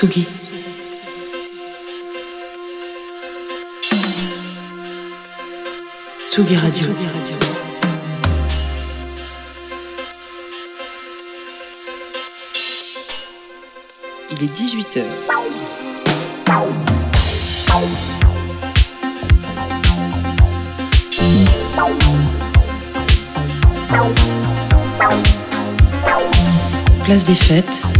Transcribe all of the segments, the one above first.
Tsugi. Tsugi Radio. Il est 18h. Place des fêtes.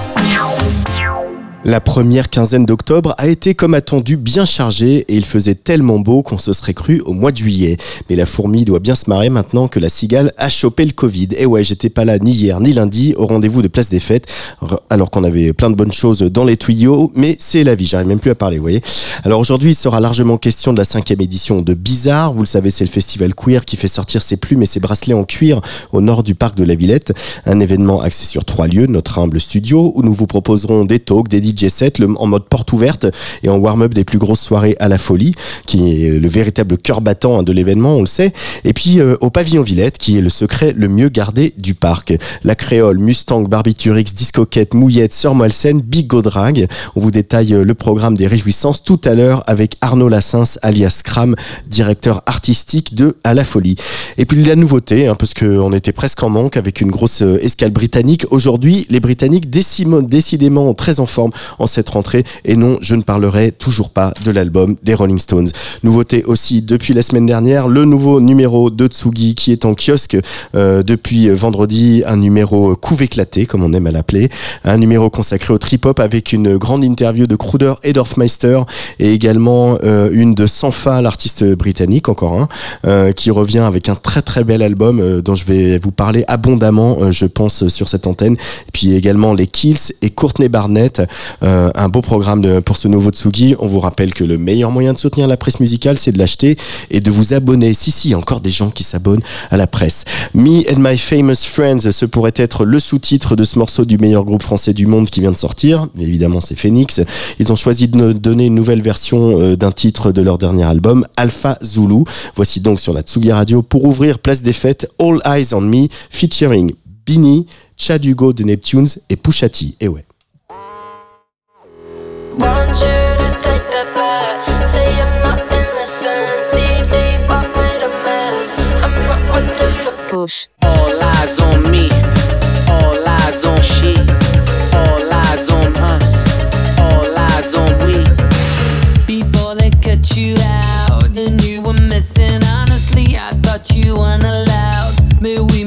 La première quinzaine d'octobre a été comme attendu bien chargée et il faisait tellement beau qu'on se serait cru au mois de juillet. Mais la fourmi doit bien se marrer maintenant que la cigale a chopé le Covid. Et ouais, j'étais pas là ni hier ni lundi au rendez-vous de Place des Fêtes alors qu'on avait plein de bonnes choses dans les tuyaux, mais c'est la vie, j'arrive même plus à parler, vous voyez. Alors aujourd'hui, il sera largement question de la cinquième édition de Bizarre. Vous le savez, c'est le festival queer qui fait sortir ses plumes et ses bracelets en cuir au nord du parc de la Villette. Un événement axé sur trois lieux, notre humble studio où nous vous proposerons des talks, des DJ sets en mode porte ouverte et en warm-up des plus grosses soirées à la folie, qui est le véritable cœur battant hein, de l'événement, on le sait. Et puis euh, au pavillon Villette, qui est le secret le mieux gardé du parc. La créole, Mustang, Barbiturix, Discoquette, Mouillette, Sœur Molsen, Big Go Drag. On vous détaille euh, le programme des réjouissances tout à l'heure avec Arnaud Lassens, alias Cram, directeur artistique de À la Folie. Et puis la nouveauté, hein, parce qu'on était presque en manque avec une grosse euh, escale britannique. Aujourd'hui, les Britanniques décidément très en forme en cette rentrée. Et non, je ne parlerai toujours pas de l'album des Rolling Stones. Nouveauté aussi depuis la semaine dernière, le nouveau numéro de Tsugi qui est en kiosque euh, depuis vendredi, un numéro couve éclaté, comme on aime à l'appeler, un numéro consacré au trip-hop avec une grande interview de Kruder et Dorfmeister et également euh, une de Sanfa, l'artiste britannique, encore un, euh, qui revient avec un très très bel album euh, dont je vais vous parler abondamment, je pense, sur cette antenne. Puis également les Kills et Courtney Barnett, un beau programme de, pour ce nouveau Tsugi. On vous rappelle que le meilleur moyen de soutenir la presse musicale, c'est de l'acheter et de vous abonner. Si, si, encore des gens qui s'abonnent à la presse. Me and My Famous Friends, ce pourrait être le sous-titre de ce morceau du meilleur groupe français du monde qui vient de sortir. Évidemment, c'est Phoenix. Ils ont choisi de donner une nouvelle version euh, d'un titre de leur dernier album, Alpha Zulu. Voici donc sur la Tsugi Radio pour ouvrir Place des Fêtes, All Eyes on Me, featuring Bini, Chad Hugo de Neptunes et Pushati. Et ouais. Push. All eyes on me. All eyes on she. All eyes on us. All eyes on we. Before they cut you out and you were missing, honestly, I thought you weren't allowed. Mais oui,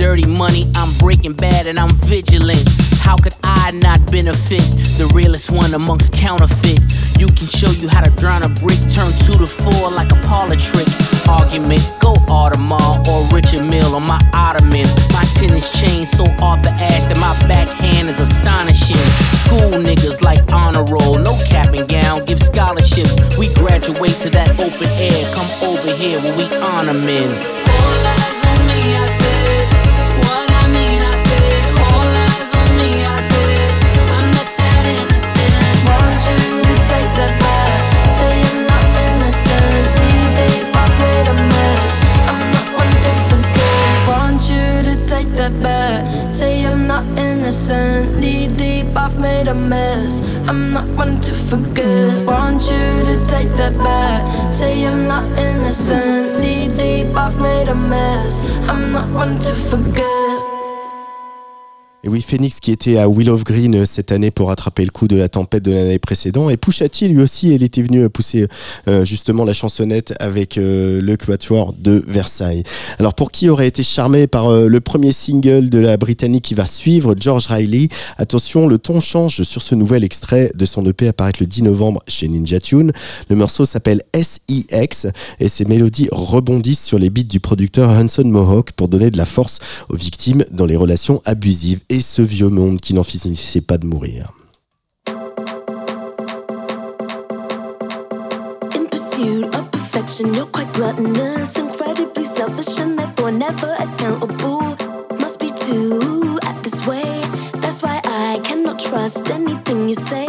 dirty money. I'm breaking bad and I'm vigilant. How could I not benefit? The realest one amongst counterfeit. You can show you how to drown a brick, turn two to four like a parlor trick. Argument, go Audemars or Richard Mill on my ottoman. My tennis chain so off the ash that my backhand is astonishing. School niggas like honor roll, no cap and gown, give scholarships. We graduate to that open air. Come over here when we honor men. All eyes on me, I said. To forget. Want you to take that back? Say I'm not innocent. Knee deep, I've made a mess. I'm not one to forget. Louis Phoenix qui était à Will of Green euh, cette année pour rattraper le coup de la tempête de l'année précédente. Et Pouchati, lui aussi, il était venu euh, pousser euh, justement la chansonnette avec le Quatuor de Versailles. Alors pour qui aurait été charmé par le premier single de la Britannique qui va suivre, George Riley, attention, le ton change sur ce nouvel extrait de son EP apparaître le 10 novembre chez Ninja Tune. Le morceau s'appelle SIX et ses mélodies rebondissent sur les beats du producteur Hanson Mohawk pour donner de la force aux victimes dans les relations abusives et ce vieux monde qui n'en finissait pas de mourir. you're quite gluttonous, incredibly selfish, and therefore never accountable. Must be too at this way. That's why I cannot trust anything you say.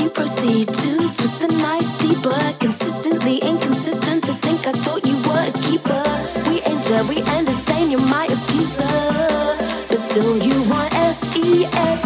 You proceed to twist the knife deeper, consistently inconsistent. To think I thought you were a keeper. We ain't Jerry and Nathaniel, my EX.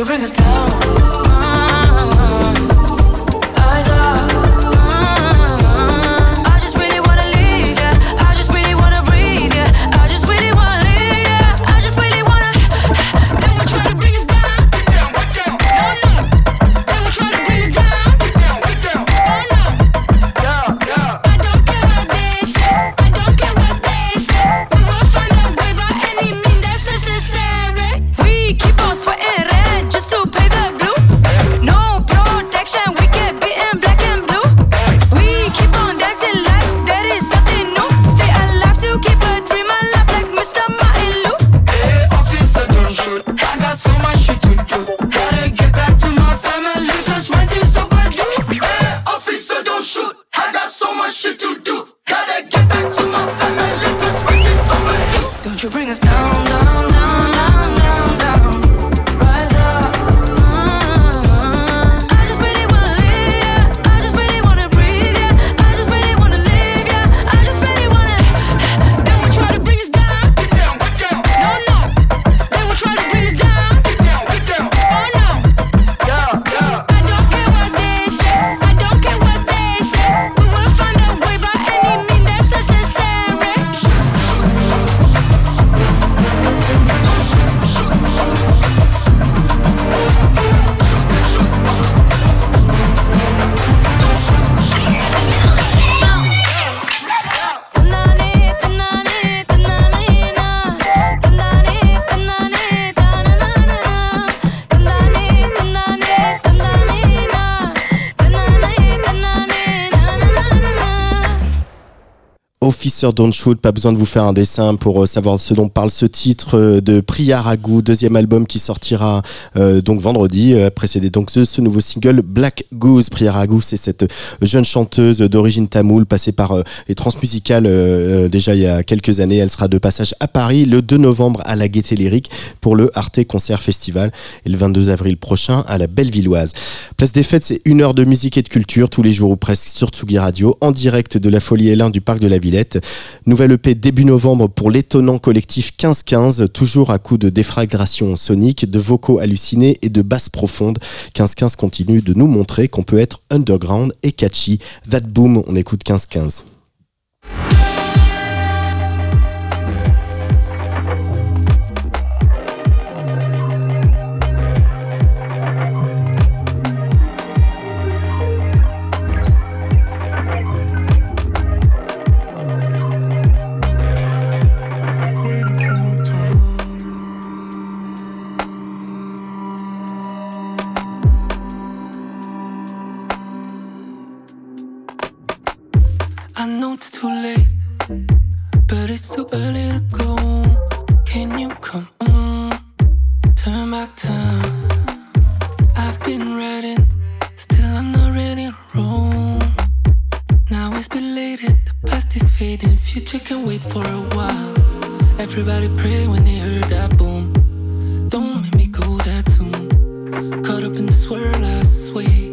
You bring us down Don't Shoot, pas besoin de vous faire un dessin pour euh, savoir ce dont parle ce titre euh, de Priya Raghu, deuxième album qui sortira euh, donc vendredi, précédé donc de ce nouveau single Black Goose. Priya Raghu, c'est cette jeune chanteuse d'origine tamoule passée par les transmusicales déjà il y a quelques années. Elle sera de passage à Paris le 2 novembre à la Gaîté Lyrique pour le Arte Concert Festival et le 22 avril prochain à la Bellevilloise. Place des Fêtes, c'est une heure de musique et de culture tous les jours ou presque sur Tsugi Radio en direct de la Folie L1 du Parc de la Villette. Nouvelle EP début novembre pour l'étonnant collectif 1515, toujours à coup de défragration sonique, de vocaux hallucinés et de basses profondes. 1515 continue de nous montrer qu'on peut être underground et catchy. That boom, on écoute 1515. It's too late, but it's too early to go. Can you come on? Turn back time. I've been riding, still I'm not ready to roll. Now it's belated, the past is fading, future can wait for a while. Everybody pray when they heard that boom. Don't make me go that soon. Caught up in the swirl, I sway.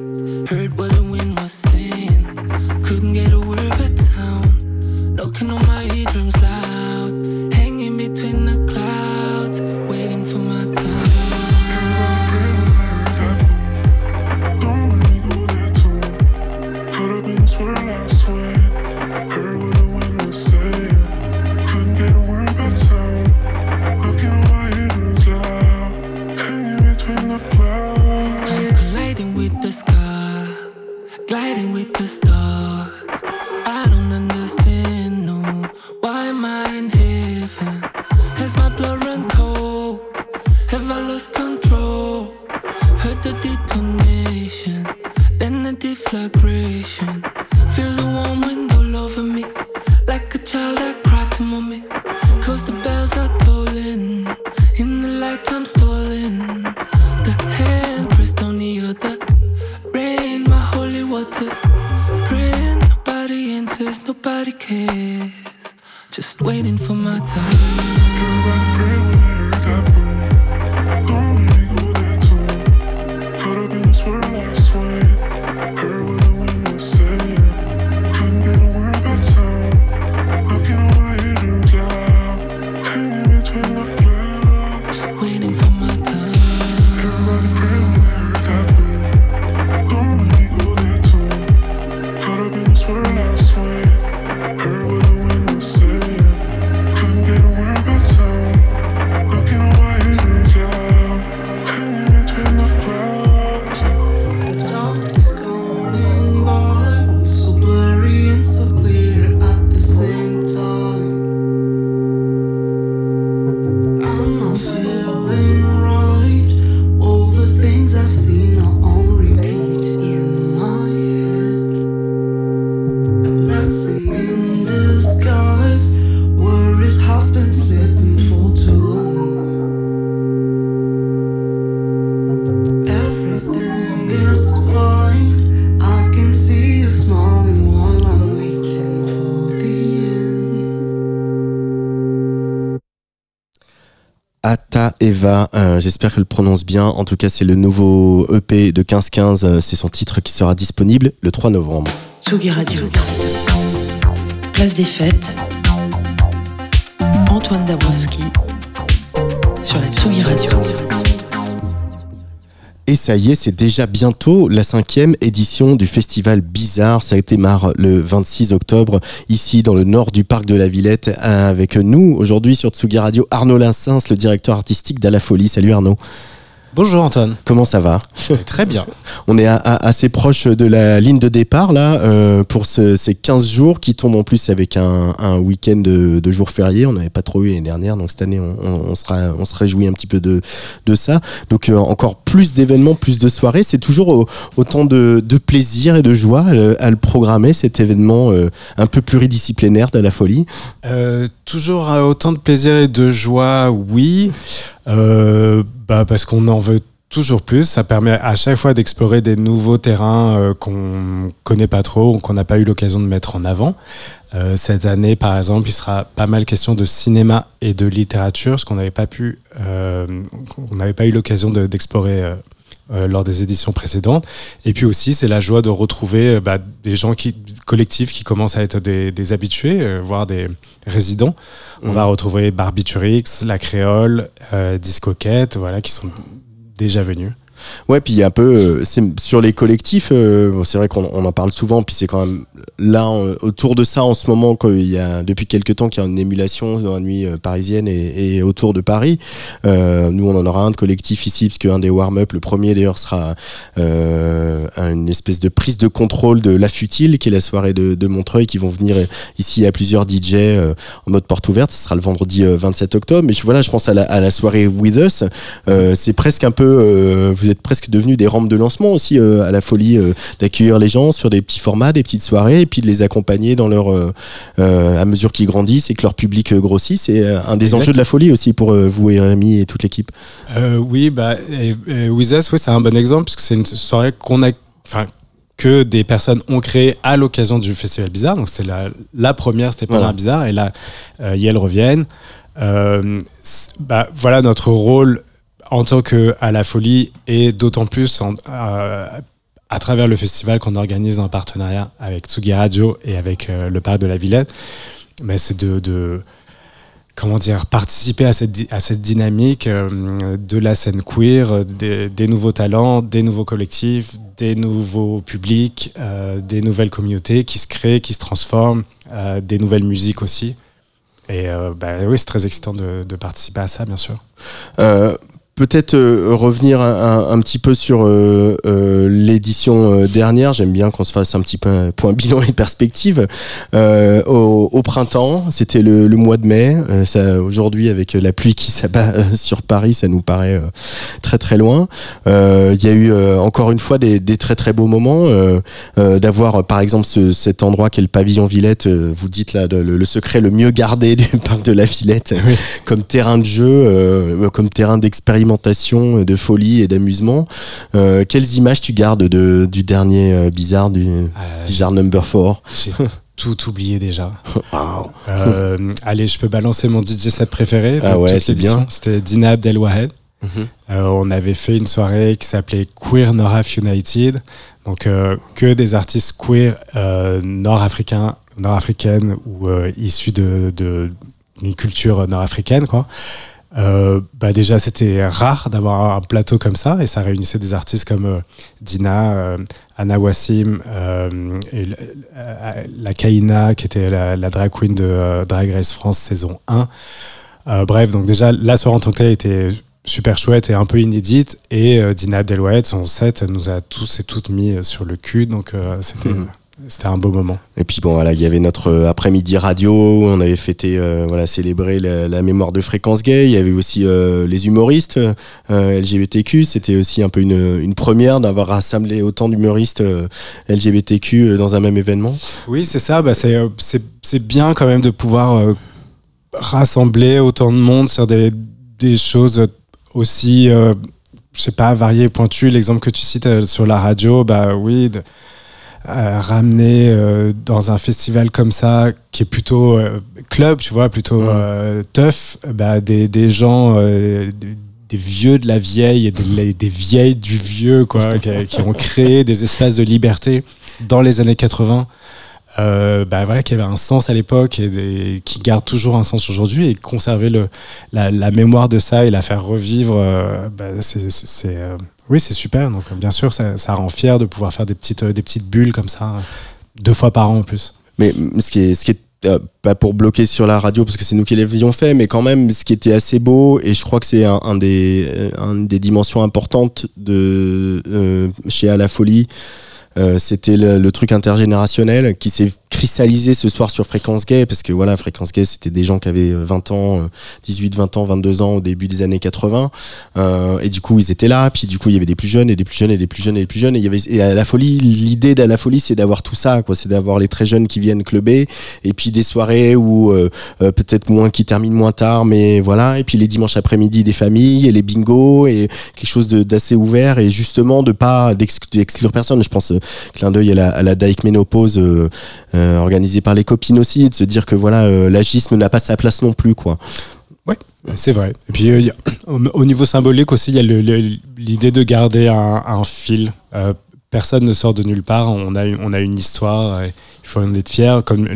Euh, j'espère qu'elle le prononce bien. En tout cas, c'est le nouveau EP de 1515. euh, C'est son titre qui sera disponible le 3 novembre. Tsugi Radio. Place des fêtes. Antoine Dabrowski sur la Tsugi Radio. Et ça y est, c'est déjà bientôt la cinquième édition du festival Bizarre. Ça démarre le 26 octobre ici dans le nord du parc de la Villette avec nous aujourd'hui sur Tsugi Radio Arnaud Linsens, le directeur artistique d'À la Folie. Salut Arnaud. Bonjour Antoine. Comment ça va Très bien. On est à- à- assez proche de la ligne de départ là euh, pour ce- ces 15 jours qui tombent en plus avec un, un week-end de, de jours fériés. On n'avait pas trop eu l'année dernière, donc cette année on, on- on sera, on se réjouit un petit peu de, de ça. Donc euh, encore plus d'événements, plus de soirées. C'est toujours au- autant de, de plaisir et de joie euh, à le programmer cet événement euh, un peu pluridisciplinaire de la folie. Toujours autant de plaisir et de joie, oui. Euh, bah, parce qu'on en veut toujours plus. Ça permet à chaque fois d'explorer des nouveaux terrains euh, qu'on connaît pas trop ou qu'on n'a pas eu l'occasion de mettre en avant. Euh, cette année, par exemple, il sera pas mal question de cinéma et de littérature, ce qu'on n'avait pas pu, euh, qu'on n'avait pas eu l'occasion de- d'explorer. Euh, lors des éditions précédentes. Et puis aussi, c'est la joie de retrouver euh, bah, des gens qui, collectifs qui commencent à être des, des habitués, euh, voire des résidents. On va retrouver Barbiturix, La Créole, euh, Discoquette, voilà, qui sont déjà venus. Ouais, puis il y a un peu euh, sur les collectifs. euh, c'est vrai qu'on on en parle souvent, puis c'est quand même là autour de ça en ce moment qu'il y a depuis quelques temps qu'il y a une émulation dans la nuit euh, parisienne et, autour de Paris. Nous, on en aura un de collectif ici, parce qu'un des warm-up, le premier d'ailleurs, sera une espèce de prise de contrôle de La Futile, qui est la soirée de, Montreuil, qui vont venir ici à plusieurs DJ en mode porte ouverte. Ce sera le vendredi euh, 27 octobre. Mais voilà, je pense à la, à la soirée With Us. C'est presque un peu, euh, vous êtes presque devenus des rampes de lancement aussi euh, à la folie euh, d'accueillir les gens sur des petits formats, des petites soirées, et puis de les accompagner dans leur euh, à mesure qu'ils grandissent et que leur public grossit. C'est un des Exact. enjeux de la folie aussi pour vous et Rémi et toute l'équipe. Oui, bah, et, et With Us, oui, c'est un bon exemple, puisque c'est une soirée qu'on a, enfin, que des personnes ont créée à l'occasion du Festival Bizarre. Donc, c'était la, la première, c'était pendant Voilà. Bizarre, et là, euh, Yel reviennent. Euh, c'est- bah, voilà notre rôle en tant que à la folie, et d'autant plus euh, à travers le festival qu'on organise en partenariat avec Tsugi Radio et avec euh, le parc de la Villette. Mais c'est de, comment dire, participer à cette, à cette dynamique euh, de la scène queer, des, des nouveaux talents, des nouveaux collectifs, des nouveaux publics, des nouvelles communautés qui se créent, qui se transforment, des nouvelles musiques aussi. Et bah, oui, c'est très excitant de, participer à ça, bien sûr. Peut-être euh, revenir un, un- un petit peu sur euh, euh, l'édition euh, dernière. J'aime bien qu'on se fasse un petit peu un point bilan et perspective. Euh, au, au printemps, c'était le, le mois de mai. Euh, ça, Aujourd'hui, avec la pluie qui s'abat sur Paris, ça nous paraît euh, très très loin. Euh, Il y a eu euh, encore une fois des, des très très beaux moments. euh, euh, D'avoir par exemple ce, cet endroit qui est le pavillon Villette. euh, vous dites là de- le, le secret le mieux gardé du parc de la Villette comme terrain de jeu, euh, comme terrain d'expérimentation, euh, de folie et d'amusement. Euh, quelles images tu gardes de, du dernier euh, Bizarre, du Ah Bizarre Number 4 J'ai tout oublié déjà. Euh, allez, je peux balancer mon DJ set préféré. Ah ouais, c'est bien. C'était Dina Abdelwahed. Mhm. Euh, on avait fait une soirée qui s'appelait Queer Noraf United. Donc, euh, que des artistes queer nord-africains, nord-africaines ou issus de, de- d'une culture nord-africaine, quoi. Euh, bah déjà, c'était rare d'avoir un plateau comme ça et ça réunissait des artistes comme euh, Dina, euh, Anna Wassim, euh, la, Kaina, qui était la, drag queen de euh, Drag Race France saison 1. Euh, bref, donc déjà, la soirée en tant que telle était super chouette et un peu inédite. Et Dina Abdelwahed, son set, nous a tous et toutes mis sur le cul. Donc c'était Mhm. C'était un beau moment. Et puis bon voilà, il y avait notre euh, après-midi radio, on avait fêté, euh, voilà, célébré la, la mémoire de Fréquence Gay. Il y avait aussi euh, les humoristes euh, LGBTQ. C'était aussi un peu une, une première d'avoir rassemblé autant d'humoristes LGBTQ dans un même événement. Oui, c'est ça. Bah, c'est, bien quand même de pouvoir rassembler autant de monde sur des, des choses aussi, je sais pas, variées et pointues. L'exemple que tu cites sur la radio, bah oui, de, euh, ramener euh, dans un festival comme ça, qui est plutôt euh, club, tu vois, plutôt Ouais. euh, tough, bah, des, des gens. euh, des- des vieux de la vieille et des, des vieilles du vieux quoi qui, qui ont créé des espaces de liberté dans les années 80 euh, bah voilà, qui avait un sens à l'époque et qui garde toujours un sens aujourd'hui et conserver le, la, mémoire de ça et la faire revivre, euh, bah, c'est, euh, oui, c'est super. Donc, bien sûr, ça, ça rend fier de pouvoir faire des petites, des petites bulles comme ça, deux fois par an en plus. Mais ce qui est, ce qui est pas pour bloquer sur la radio parce que c'est nous qui l'avions fait, mais quand même, ce qui était assez beau, et je crois que c'est un, des, euh, un des dimensions importantes de chez À la Folie, c'était le, le truc intergénérationnel qui s'est cristallisé ce soir sur Fréquence Gay, parce que voilà, Fréquence Gay, c'était des gens qui avaient 20 ans, euh, 18, 20 ans, 22 ans au début des années 80, euh, et du coup, ils étaient là, puis du coup, il y avait des plus jeunes, et des plus jeunes, et des plus jeunes, et des plus jeunes, et il y avait, et à la folie, l'idée d'à la folie, c'est d'avoir tout ça, quoi, c'est d'avoir les très jeunes qui viennent clubber, et puis des soirées où, euh, euh, peut-être moins, qui terminent moins tard, mais voilà, et puis les dimanches après-midi des familles, et les bingos, et quelque chose de- d'assez ouvert, et justement, de pas d'exc- d'exclure personne, je pense, euh, clin d'œil à la, à la Dyke Ménopause euh, euh, organisée par les copines aussi, et de se dire que voilà, euh, l'agisme n'a pas sa place non plus, quoi. C'est vrai. Et puis, euh, au, au niveau symbolique aussi, il y a l'idée de garder un, fil. Euh, personne ne sort de nulle part. On a, on a une histoire. il faut en être fier. Comme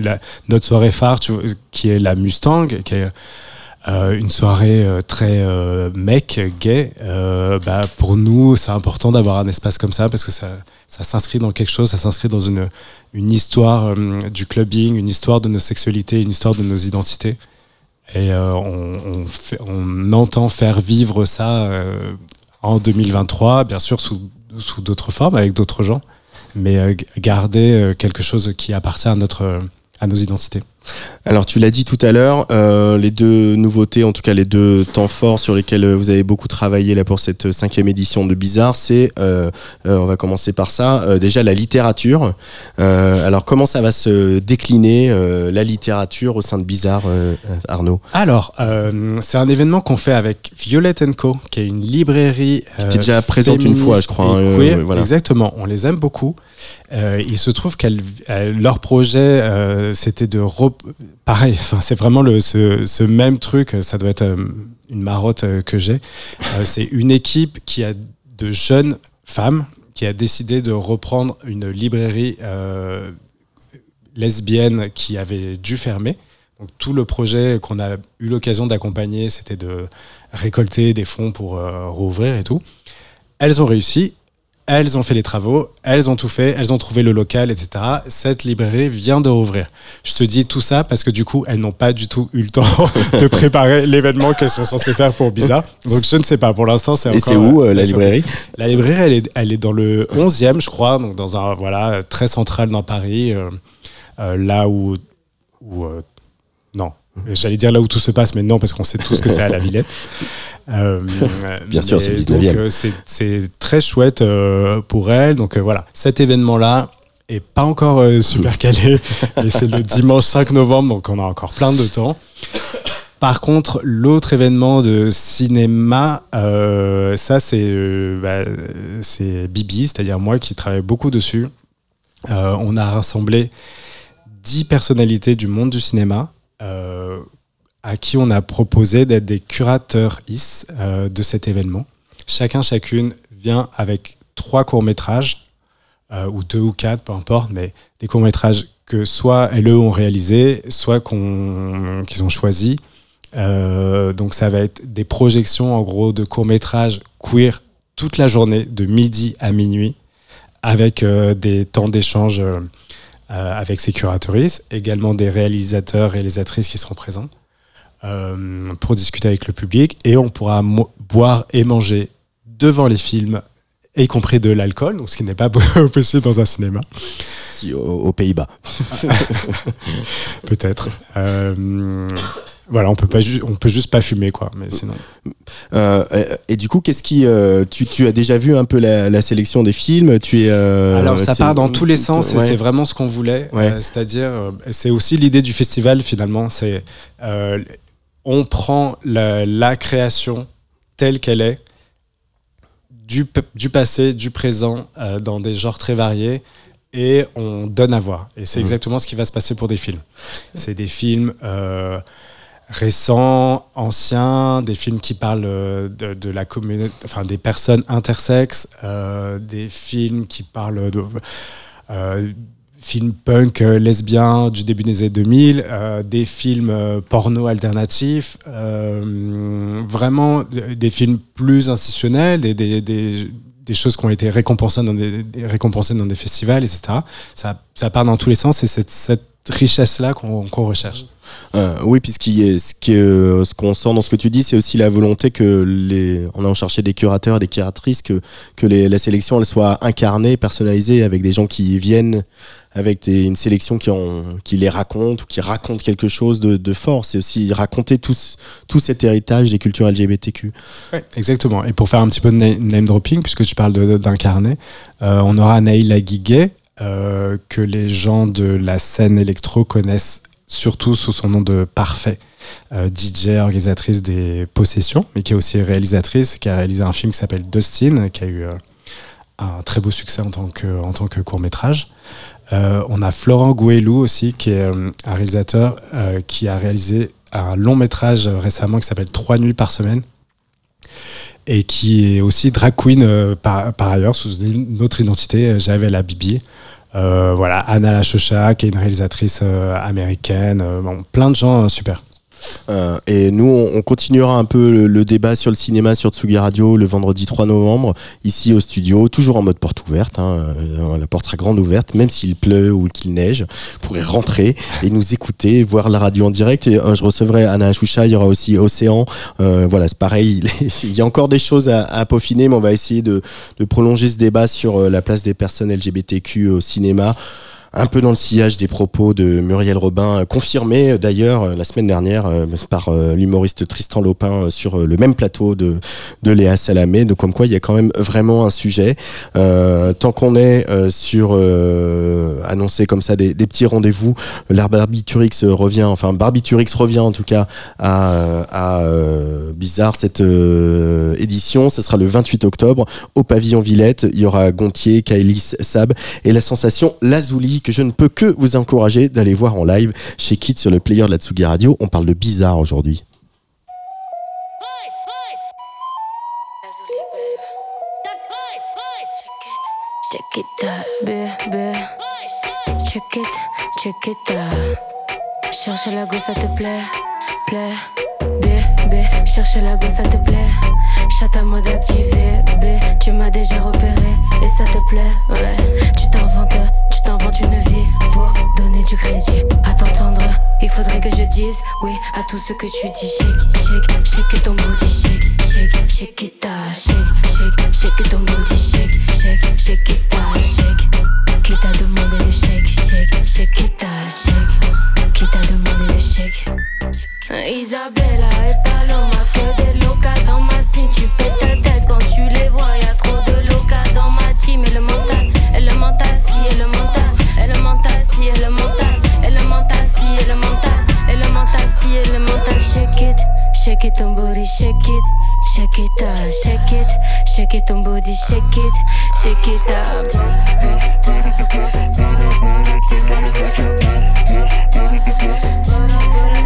notre soirée phare, qui est la Mustang, qui est euh, une soirée euh, très euh, mec, gay. Bah, pour nous, c'est important d'avoir un espace comme ça parce que ça, s'inscrit dans quelque chose, ça s'inscrit dans une, histoire du clubbing, une histoire de nos sexualités, une histoire de nos identités. Et on, entend faire vivre ça en 2023, bien sûr sous, sous d'autres formes, avec d'autres gens, mais garder quelque chose qui appartient à, notre, à nos identités. Alors tu l'as dit tout à l'heure, euh, les deux nouveautés, en tout cas les deux temps forts sur lesquels euh, vous avez beaucoup travaillé là pour cette cinquième édition de Bizarre, c'est, euh, euh, on va commencer par ça, déjà la littérature. Alors comment ça va se décliner la littérature au sein de Bizarre, Arnaud? Alors, c'est un événement qu'on fait avec Violette Co, qui est une librairie. euh, était déjà présente une fois, je crois, hein, queer. voilà. Exactement, on les aime beaucoup. Euh, il se trouve que leur projet, euh, c'était de. rep- Pareil, c'est vraiment le, ce, ce même truc, ça doit être euh, une marotte euh, que j'ai. Euh, c'est une équipe qui a de jeunes femmes qui a décidé de reprendre une librairie euh, lesbienne qui avait dû fermer. Donc tout le projet qu'on a eu l'occasion d'accompagner, c'était de récolter des fonds pour euh, rouvrir et tout. Elles ont réussi, elles ont fait les travaux, elles ont tout fait, elles ont trouvé le local, etc. Cette librairie vient de rouvrir. Je te dis tout ça parce que du coup, elles n'ont pas du tout eu le temps de préparer l'événement qu'elles sont censées faire pour Bizarre. Donc je ne sais pas, pour l'instant, c'est Et encore... c'est où euh, la elles sont- librairie la librairie, elle est, elle est dans le 11e, je crois, donc dans un voilà très central dans Paris, euh, euh, là où, où euh, non, j'allais dire là où tout se passe, mais non parce qu'on sait tous que c'est à la Villette. Euh, Bien sûr, mais c'est le donc, 19e. euh, c'est- très chouette euh, pour elle. Donc euh, voilà, cet événement-là est pas encore super calé, et c'est le dimanche 5 novembre, donc on a encore plein de temps. Par contre, l'autre événement de cinéma, ça c'est bah, c'est Bibi, c'est-à-dire moi qui travaille beaucoup dessus. On a rassemblé 10 personnalités du monde du cinéma à qui on a proposé d'être des curateurs IS euh, de cet événement. Chacun, chacune vient avec trois courts-métrages, euh, ou deux ou quatre, peu importe, mais des courts-métrages que soit elles ont réalisés, soit qu'ils ont choisis. Euh, donc ça va être des projections en gros de courts-métrages queer toute la journée, de midi à minuit, avec euh, des temps d'échange euh, euh, avec ces curatrices, également des réalisateurs et réalisatrices qui seront présents euh, pour discuter avec le public et on pourra boire et manger devant les films, y compris de l'alcool, donc ce qui n'est pas possible dans un cinéma, Si, aux, aux Pays-Bas. peut-être. Euh, voilà, on peut pas, ju- on peut juste pas fumer quoi, mais sinon. Euh, et, et du coup, qu'est-ce qui, euh, tu, tu as déjà vu un peu la, la sélection des films? Tu es. euh, Alors ça part dans tous les sens et Ouais. c'est vraiment ce qu'on voulait. Ouais. Euh, C'est-à-dire, euh, c'est aussi l'idée du festival finalement. C'est euh, on prend la, la création telle qu'elle est du, du passé, du présent, euh, dans des genres très variés. Et on donne à voir. Et c'est Mhm. exactement ce qui va se passer pour des films. C'est des films euh, récents, anciens, des films qui parlent euh, de, la communauté, enfin des personnes intersexes, euh, des films qui parlent de euh, films punk lesbiens du début des années 2000, euh, des films porno alternatifs, vraiment des films plus institutionnels, des, des, des choses qui ont été récompensées dans des, récompensées dans des festivals, etc. Ça, ça part dans tous les sens et c'est cette richesse-là qu'on qu'on recherche. Euh, oui, a- ce est, euh, ce qu'on sent dans ce que tu dis, c'est aussi la volonté que les, en allant chercher des curateurs, des curatrices, que, que les, la sélection elle soit incarnée, personnalisée, avec des gens qui viennent avec une sélection qui, les raconte ou qui raconte quelque chose de, fort. C'est aussi raconter tout, ce- tout cet héritage des cultures LGBTQ. Exactement. Et pour faire un petit peu de na- name dropping, puisque tu parles d'incarner, euh, on aura Naïla Guiguet, euh, que les gens de la scène électro connaissent surtout sous son nom de Parfait. Euh, DJ, organisatrice des possessions, mais qui est aussi réalisatrice, qui a réalisé un film qui s'appelle Dustin, qui a eu euh, un très beau succès en tant que court métrage. Euh, on a Florent Gouelou aussi, qui est euh, un réalisateur euh, qui a réalisé un long métrage récemment qui s'appelle Trois nuits par semaine et qui est aussi drag queen par, ailleurs sous une autre identité, J'avais la Bibi. Voilà, Anna Lachocha, qui est une réalisatrice américaine, bon, plein de gens super. Euh, et nous, on, on continuera un peu le, débat sur le cinéma sur Tsugi Radio le vendredi 3 novembre, ici au studio, toujours en mode porte ouverte. hein, euh, la porte sera grande ouverte, même s'il pleut ou qu'il neige. Vous pourrez rentrer et nous écouter, voir la radio en direct. Euh, je recevrai Anna Choucha, il y aura aussi Océan. Voilà, c'est pareil. Il y a encore des choses à, peaufiner, mais on va essayer de, prolonger ce débat sur la place des personnes LGBTQ au cinéma un peu dans le sillage des propos de Muriel Robin, euh, confirmé euh, d'ailleurs euh, la semaine dernière par l'humoriste Tristan Lopin sur le même plateau de, de Léa Salamé. Donc comme quoi il y a quand même vraiment un sujet. Euh, tant qu'on est sur euh, annoncé comme ça des, des petits rendez-vous, l'art Barbiturix revient, enfin Barbiturix revient en tout cas à, à euh, Bizarre cette édition. Ce sera le 28 octobre au pavillon Villette. Il y aura Gontier, Kailis, Sab et la sensation Lazuli que je ne peux que vous encourager d'aller voir en live chez Kid sur le player de la Tsugi Radio. On parle de bizarre aujourd'hui. La go, ça te plaît, plaît. La go, ça te plaît. Chat à mode activé, B. Tu m'as déjà repéré et ça te plaît, ouais. Tu t'inventes, tu t'inventes une vie pour donner du crédit. À t'entendre, il faudrait que je dise oui à tout ce que tu dis. Shake, shake, shake ton booty, shake, shake, shake it out, shake, shake, shake ton booty, shake, shake, shake it out, shake. Qui t'a demandé les shake, shake, shake it out, shake. Qui t'a demandé les shake. Isabella et Paloma, que des locas dans ma cime. Tu pètes ta tête quand tu les vois. Y'a trop de locas dans ma team. Et le mental, et le mental, si, et le mental, et le mental, si, et le mental, et le mental, si, et le mental, et le mental, si, et mental. Shake it, shake it ton booty, shake it, shake it up, shake it, shake it ton booty, shake it, shake it up.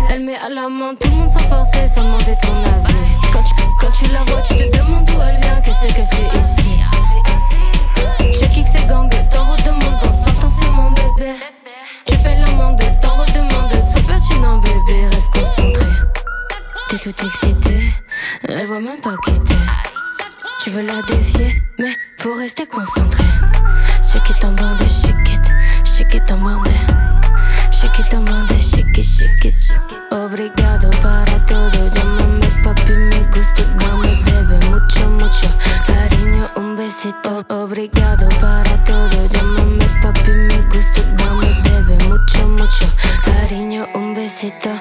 Elle met à la main tout le monde sans forcer, sans demander ton avis. Quand tu, quand tu la vois, tu te demandes d'où elle vient, qu'est-ce qu'elle fait ici? Je kick ses gangs, t'en redemandes, dans 100 ans c'est mon bébé. Tu payes l'amende, t'en redemandes, pertinent bébé, reste concentré. T'es tout excité, elle voit même pas qui t'es. Tu veux la défier, mais faut rester concentré. Shake it en bandé, shake it, shake it en bandé. En bandé, shake it, shake. Obrigado para todo, llámame papi, me gusta dame bebé, mucho, mucho cariño, un besito. Obrigado para todo, llámame papi, me gusta dame bebé, mucho, mucho cariño, un besito.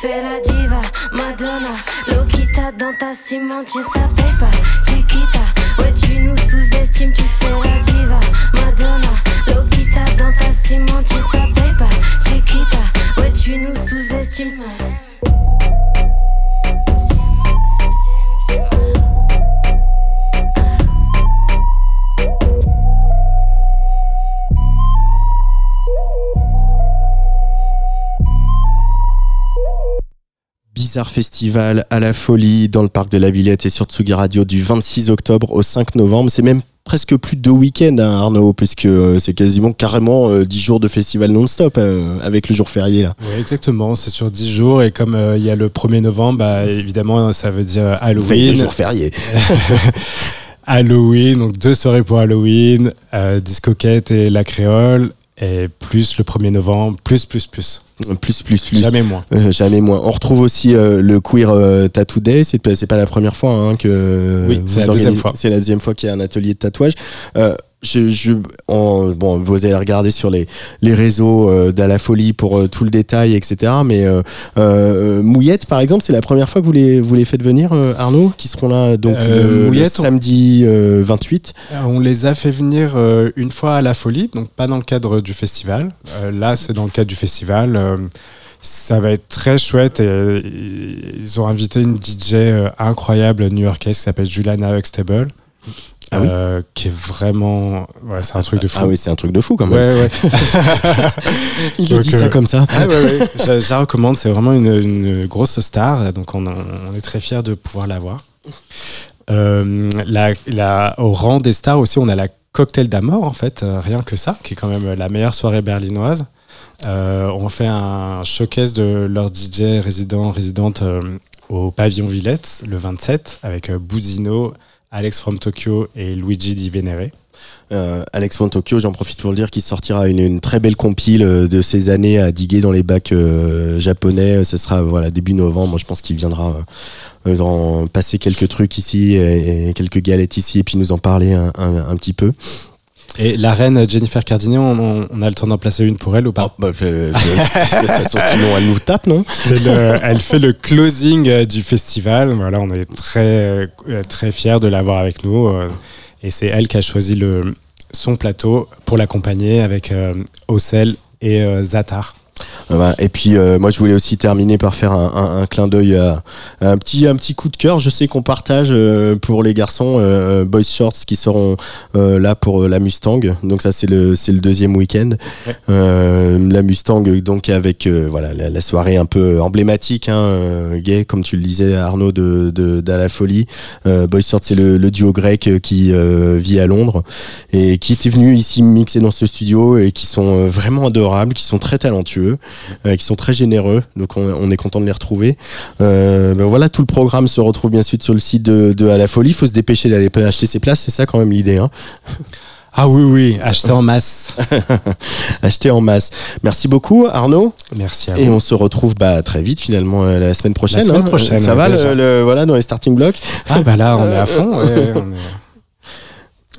Fais la diva, Madonna, Lokita dans ta cimentière, ça paye pas. Chiquita, ouais, tu nous sous-estimes, tu fais la diva, Madonna, Lokita dans ta cimentière, ça paye pas. Chiquita, ouais, tu nous sous-estimes. Festival à la folie dans le parc de la Villette et sur Tsugi Radio du 26 octobre au 5 novembre. C'est même presque plus de deux week-ends, hein, Arnaud, puisque euh, c'est quasiment carrément euh, 10 jours de festival non-stop euh, avec le jour férié là. Oui, exactement. C'est sur 10 jours et comme euh, il y a le 1er novembre, bah, évidemment, ça veut dire Veille de Halloween. jour férié. Halloween, donc deux soirées pour Halloween, Discoquette et La Créole, et plus le 1er novembre, plus, plus, plus. Plus, plus, plus. Jamais moins. Euh, jamais moins. On retrouve aussi euh, le Queer euh, Tattoo Day. C'est pas, c'est pas la première fois hein, que. Oui, c'est la organisez- deuxième fois. C'est la deuxième fois qu'il y a un atelier de tatouage. Je, je, en- bon, vous allez regarder sur les, les réseaux euh, d'À la Folie pour euh, tout le détail, etc. Mais euh, euh, Mouillette, par exemple, c'est la première fois que vous les, vous les faites venir, Arnaud, qui seront là donc le- samedi euh, 28. Euh, On les a fait venir une fois à la folie, donc pas dans le cadre du festival. Là, c'est dans le cadre du festival. Ça va être très chouette. Et, ils ont invité une DJ incroyable new-yorkaise qui s'appelle Juliana Huxtable. Ah oui euh, qui est vraiment. Ouais, c'est un truc de fou. Ah oui, c'est un truc de fou quand même. Ouais, ouais. Il a Donc, dit ça euh, comme ça. Ah ouais, ouais. Je, je la recommande, c'est vraiment une, une grosse star, donc on, on est très fiers de pouvoir la voir. Euh, la, la- au rang des stars aussi, on a la Cocktail d'Amour, en fait, euh, rien que ça, qui est quand même la meilleure soirée berlinoise. On fait un showcase de leurs DJ résidents, résidentes euh, au pavillon Villette le 27 avec Boudino, Alex from Tokyo et Luigi Di Venere. Euh, Alex von Tokyo, j'en profite pour le dire, qui sortira une, très belle compile euh, de ses années à diguer dans les bacs euh, japonais. Ce sera voilà début novembre. Je pense qu'il viendra passer quelques trucs ici et, quelques galettes ici et puis nous en parler un petit peu. Et la reine Jennifer Cardini, on, a le temps d'en placer une pour elle ou pas Bah, euh, je- façon, sinon, elle nous tape, non le- elle fait le closing euh, du festival. Voilà, on est très, euh, très fiers de l'avoir avec nous. euh, Et c'est elle qui a choisi le, son plateau pour l'accompagner avec Ocel et Zatar. Voilà. Et puis euh, moi je voulais aussi terminer par faire un, un- un clin d'œil à, à un petit un petit coup de cœur. Je sais qu'on partage euh, pour les garçons euh, Boys Shorts qui seront euh, là pour euh, la Mustang. Donc ça c'est le c'est le deuxième week-end. Ouais. Euh, la Mustang donc avec euh, voilà la, la soirée un peu emblématique, hein, gay comme tu le disais Arnaud de de, d'À la folie. Euh, Boys Shorts c'est le, le duo grec qui euh, vit à Londres et qui était venu ici mixer dans ce studio et qui sont vraiment adorables, qui sont très talentueux, qui sont très généreux. Donc on, on est content de les retrouver. Euh, ben voilà, tout le programme se retrouve bien sûr sur le site de, de À la Folie. Il faut se dépêcher d'aller acheter ses places, c'est ça quand même l'idée. Hein Ah oui, oui, acheter en masse. acheter en masse. Merci beaucoup Arnaud. Merci à Et on se retrouve bah, très vite finalement euh, la semaine prochaine. semaine hein. prochaine, Ça va déjà. le, le- voilà dans les starting blocks? Ah bah là, on est à fond. ouais, ouais, on, est,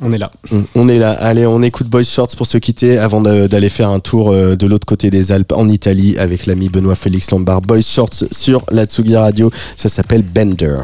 on est là. On est là. Allez, on écoute Boys Shorts pour se quitter avant d'aller faire un tour euh, de l'autre côté des Alpes en Italie avec l'ami Benoît Félix Lombard. Boys Shorts sur la Tsugi Radio. Ça s'appelle. Bender,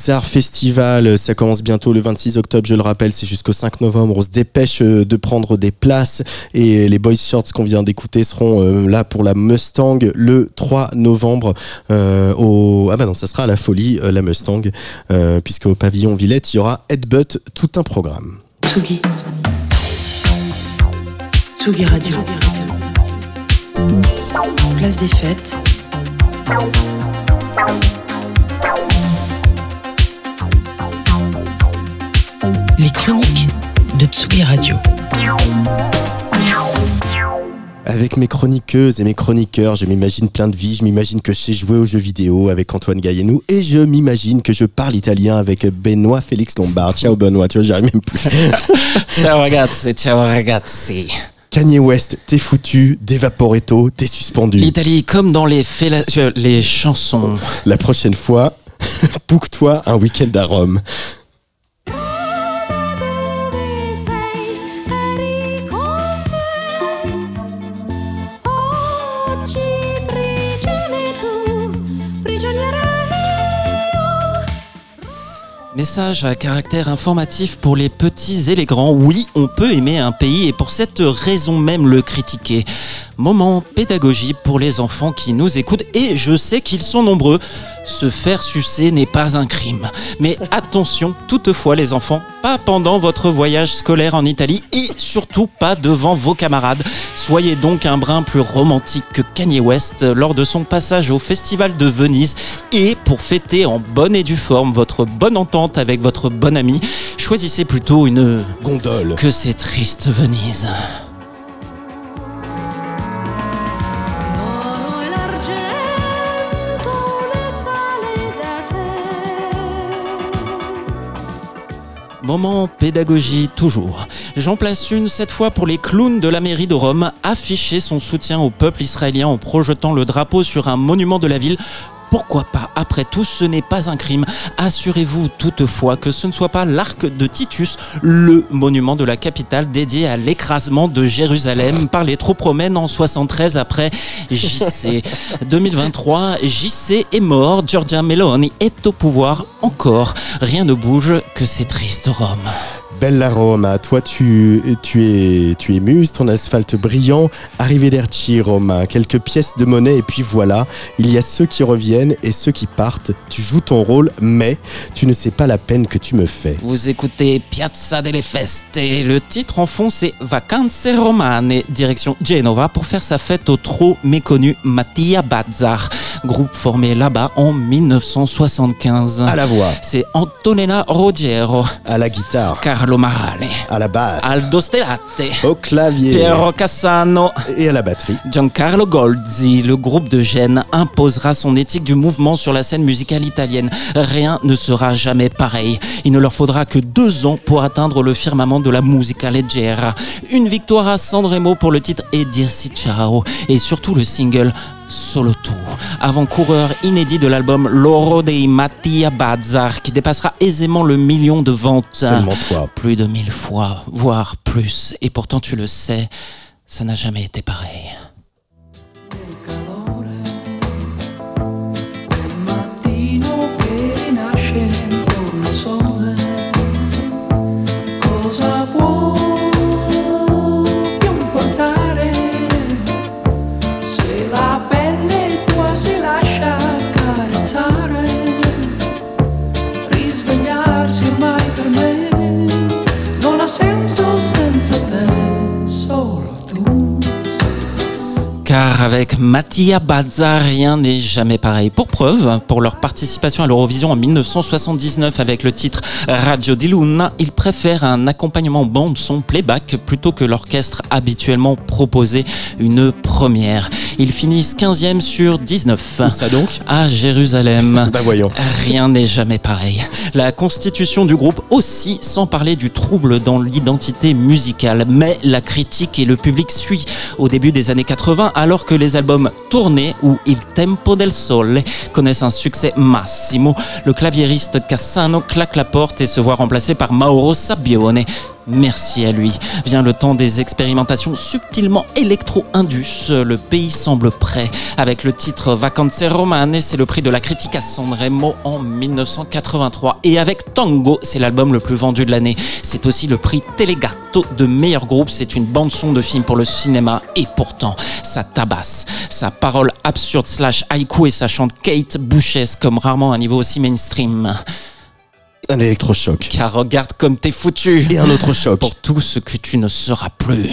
Bizarre Festival, ça commence bientôt le 26 octobre, je le rappelle, c'est jusqu'au 5 novembre. On se dépêche euh, de prendre des places et les Boys Shorts qu'on vient d'écouter seront euh, là pour la Mustang le 3 novembre. euh, au... Ah bah non, ça sera à la folie, euh, la Mustang, euh, puisque au pavillon Villette, il y aura Headbutt, tout un programme. Tsugi. Tsugi Radio. Place des fêtes. Les chroniques de Tsugi Radio. Avec mes chroniqueuses et mes chroniqueurs, je m'imagine plein de vie. Je m'imagine que je sais jouer aux jeux vidéo avec Antoine Gaillenou. Et je m'imagine que je parle italien avec Benoît Félix Lombard. Ciao Benoît, tu vois, j'arrive même plus. Ciao ragazzi, ciao ragazzi. Kanye West, t'es foutu. D'Evaporetto, t'es suspendu. L'Italie, comme dans les, euh, les chansons. La prochaine fois, book-toi un week-end à Rome. Message à caractère informatif pour les petits et les grands. Oui, on peut aimer un pays et pour cette raison même le critiquer. Moment pédagogie pour les enfants qui nous écoutent et je sais qu'ils sont nombreux. Se faire sucer n'est pas un crime. Mais attention, toutefois les enfants, pas pendant votre voyage scolaire en Italie et surtout pas devant vos camarades. Soyez donc un brin plus romantique que Kanye West lors de son passage au Festival de Venise et pour fêter en bonne et due forme votre bonne entente avec votre bon ami, choisissez plutôt une Gondole. que c'est triste Venise. Moment pédagogie toujours. J'en place une cette fois pour les clowns de la mairie de Rome, afficher son soutien au peuple israélien en projetant le drapeau sur un monument de la ville. Pourquoi pas Après tout, ce n'est pas un crime. Assurez-vous toutefois que ce ne soit pas l'arc de Titus, le monument de la capitale dédié à l'écrasement de Jérusalem par les troupes romaines en 73 après JC. 2023, JC est mort, Giorgia Meloni est au pouvoir encore. Rien ne bouge que ces tristes Rome. Bella Roma, toi tu, tu es tu es muse, ton asphalte brillant, arrivederci Roma, quelques pièces de monnaie et puis voilà, il y a ceux qui reviennent et ceux qui partent. Tu joues ton rôle, mais tu ne sais pas la peine que tu me fais. Vous écoutez Piazza delle Feste et le titre en fond c'est Vacanze Romane, direction Genova pour faire sa fête au trop méconnu Mattia Bazzar, groupe formé là-bas en 1975. À la voix, C'est Antonella Roggiero, à la guitare, Carlo Marale, à la basse, Aldo Stellate, au clavier Piero Cassano, et à la batterie. Giancarlo Golzi, le groupe de Gênes, imposera son éthique du mouvement sur la scène musicale italienne. Rien ne sera jamais pareil. Il ne leur faudra que deux ans pour atteindre le firmament de la musica leggera. Une victoire à Sanremo pour le titre E dirsi ciao et surtout le single Solo Tu, avant-coureur inédit de l'album Loro dei Mattia Bazzar, qui dépassera aisément le million de ventes. Seulement toi. Plus de mille fois, voire plus. Et pourtant, tu le sais, ça n'a jamais été pareil. Car avec Mattia Bazza, rien n'est jamais pareil. Pour preuve, pour leur participation à l'Eurovision en 1979 avec le titre Radio di Luna, ils préfèrent un accompagnement bande son playback plutôt que l'orchestre habituellement proposé, une première. Ils finissent 15e sur 19. Où ça donc? À Jérusalem. Bah voyons. Rien n'est jamais pareil. La constitution du groupe aussi, sans parler du trouble dans l'identité musicale. Mais la critique et le public suit au début des années 80, alors que les albums Tournée ou Il Tempo del Sole connaissent un succès massimo. Le claviériste Cassano claque la porte et se voit remplacé par Mauro Sabbione. Merci à lui. Vient le temps des expérimentations subtilement électro-indus. Le pays semble prêt. Avec le titre Vacanze Romane, c'est le prix de la critique à Sanremo en 1983. Et avec Tango, c'est l'album le plus vendu de l'année. C'est aussi le prix Telegato de meilleur groupe. C'est une bande-son de film pour le cinéma. Et pourtant, ça tabasse. Sa parole absurde slash haïku et ça chante Kate Bouchesse comme rarement à un niveau aussi mainstream. Un électrochoc. Car regarde comme t'es foutu. Et un autre choc. Pour tout ce que tu ne seras plus.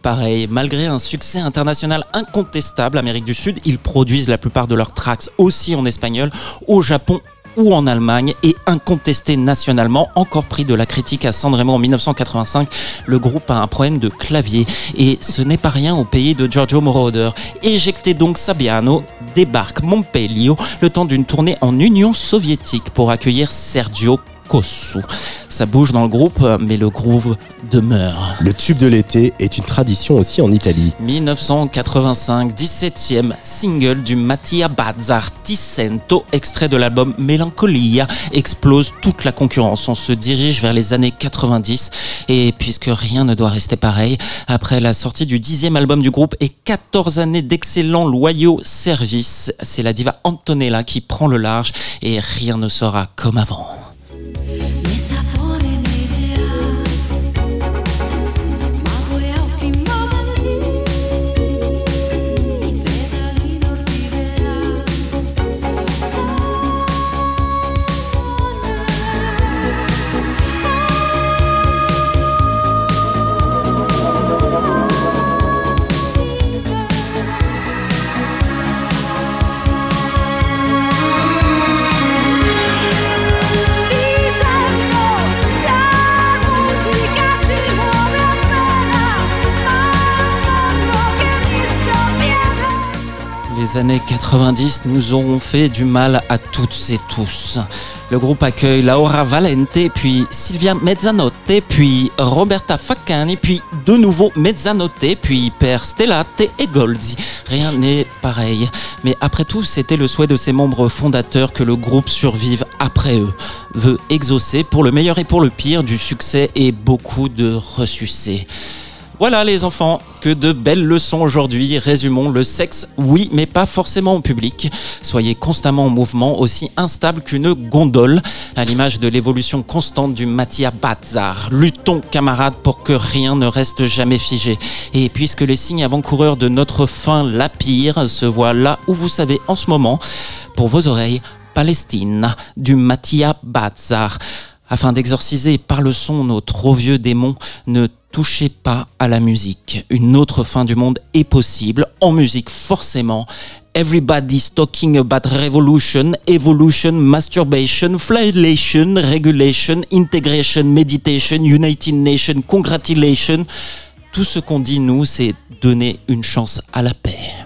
Pareil. Malgré un succès international incontestable, Amérique du Sud, ils produisent la plupart de leurs tracks aussi en espagnol, au Japon ou en Allemagne et incontesté nationalement, encore pris de la critique à Sanremo en 1985, le groupe a un problème de clavier et ce n'est pas rien au pays de Giorgio Moroder. Éjecté donc Sabiano, débarque Montpellier le temps d'une tournée en Union soviétique pour accueillir Sergio Ça bouge dans le groupe, mais le groove demeure. Le tube de l'été est une tradition aussi en Italie. 1985, 17e single du Mattia Bazzar Ticento, extrait de l'album Melancolia, explose toute la concurrence. On se dirige vers les années 90 et puisque rien ne doit rester pareil, après la sortie du dixième album du groupe et 14 années d'excellents loyaux services, c'est la diva Antonella qui prend le large et rien ne sera comme avant. Années 90 nous auront fait du mal à toutes et tous. Le groupe accueille Laura Valente, puis Silvia Mezzanotte, puis Roberta Faccani, puis de nouveau Mezzanotte, puis Père Stellate et Goldi. Rien n'est pareil. Mais après tout, c'était le souhait de ses membres fondateurs que le groupe survive après eux. Veut exaucer pour le meilleur et pour le pire du succès et beaucoup de ressucés. Voilà les enfants, que de belles leçons aujourd'hui. Résumons le sexe, oui, mais pas forcément au public. Soyez constamment en mouvement, aussi instable qu'une gondole, à l'image de l'évolution constante du Mattia Bazar. Luttons, camarades, pour que rien ne reste jamais figé. Et puisque les signes avant-coureurs de notre fin, la pire, se voient là où vous savez en ce moment, pour vos oreilles, Palestine, du Mattia Bazar. Afin d'exorciser par le son nos trop vieux démons, ne touchez pas à la musique. Une autre fin du monde est possible, en musique forcément. Everybody's talking about revolution, evolution, masturbation, flagellation, regulation, integration, meditation, United Nations, congratulation. Tout ce qu'on dit, nous, c'est donner une chance à la paix.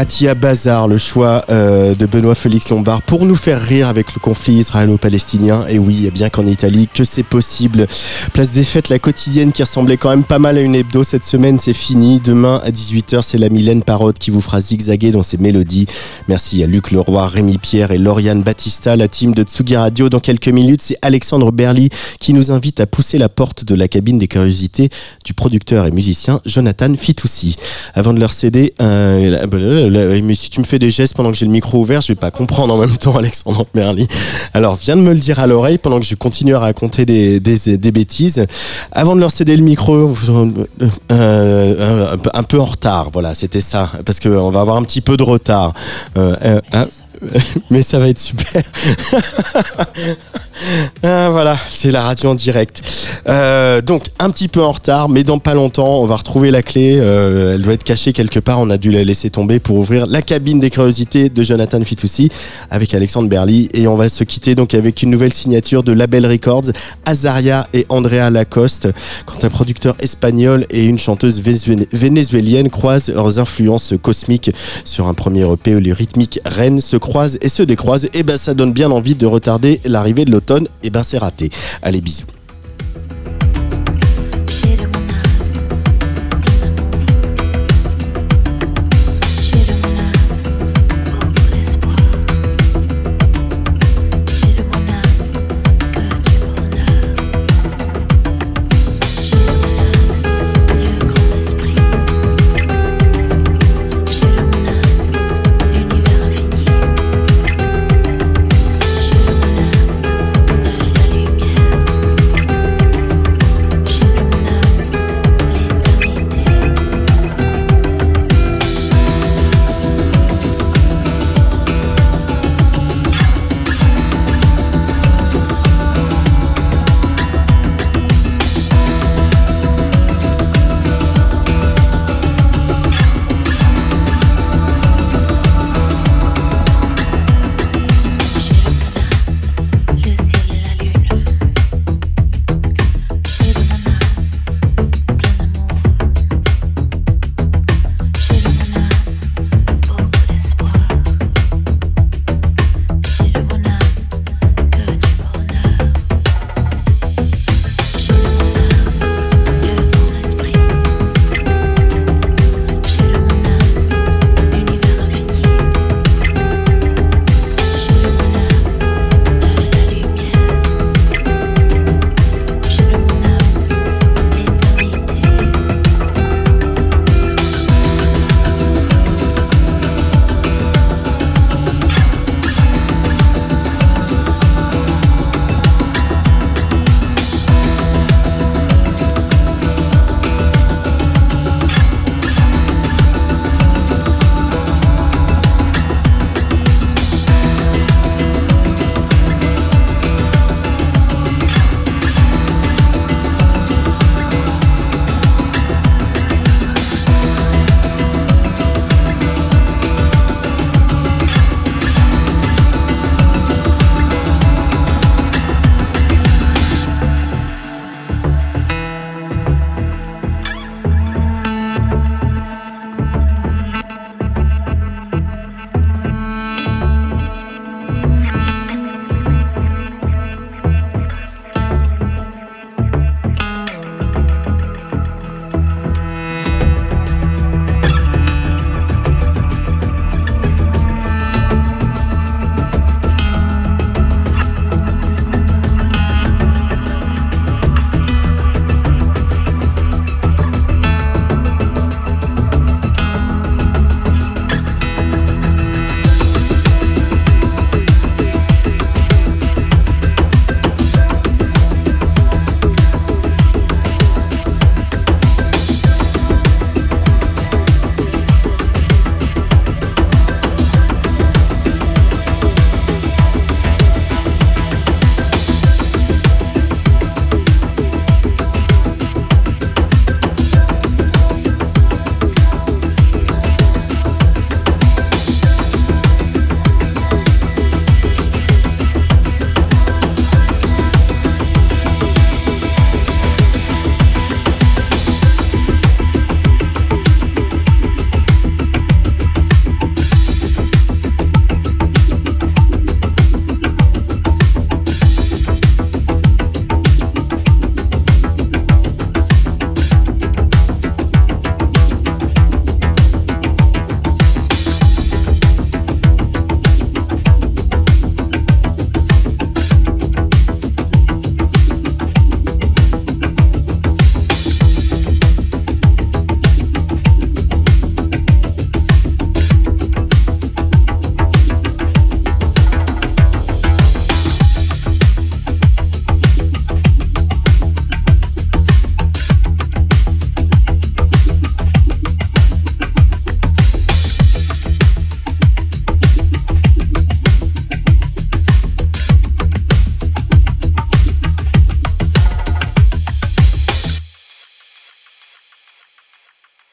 Mathia Bazar, le choix euh, de Benoît Félix Lombard pour nous faire rire avec conflit israélo-palestinien. Et oui, et bien qu'en Italie, que c'est possible. Place des fêtes, la quotidienne qui ressemblait quand même pas mal à une hebdo cette semaine, c'est fini. Demain à 18h, c'est la Mylène Parotte qui vous fera zigzaguer dans ses mélodies. Merci à Luc Leroy, Rémi Pierre et Lauriane Battista, la team de Tsugi Radio. Dans quelques minutes, c'est Alexandre Berly qui nous invite à pousser la porte de la cabine des curiosités du producteur et musicien Jonathan Fitoussi. Avant de leur céder, euh, mais si tu me fais des gestes pendant que j'ai le micro ouvert, je vais pas comprendre en même temps, Alexandre Berly. Alors, viens de me le dire à l'oreille pendant que je continue à raconter des, bêtises. Avant de leur céder le micro, euh, euh, un, peu- en retard, voilà, c'était ça, parce qu'on va avoir un petit peu de retard. Euh, hein, mais ça va être super. Ah, voilà, c'est la radio en direct. Euh, donc un petit peu en retard, mais dans pas longtemps, on va retrouver la clé. Euh, elle doit être cachée quelque part. On a dû la laisser tomber pour ouvrir la cabine des curiosités de Jonathan Fitoussi avec Alexandre Berly. Et on va se quitter donc avec une nouvelle signature de Label Records, Azaria et Andrea Lacoste. Quand un producteur espagnol et une chanteuse vénézué- vénézuélienne croisent leurs influences cosmiques sur un premier EP où les rythmiques reines se croisent et se décroisent, et ben ça donne bien envie de retarder l'arrivée de l'automne. Et ben c'est raté. Allez bisous.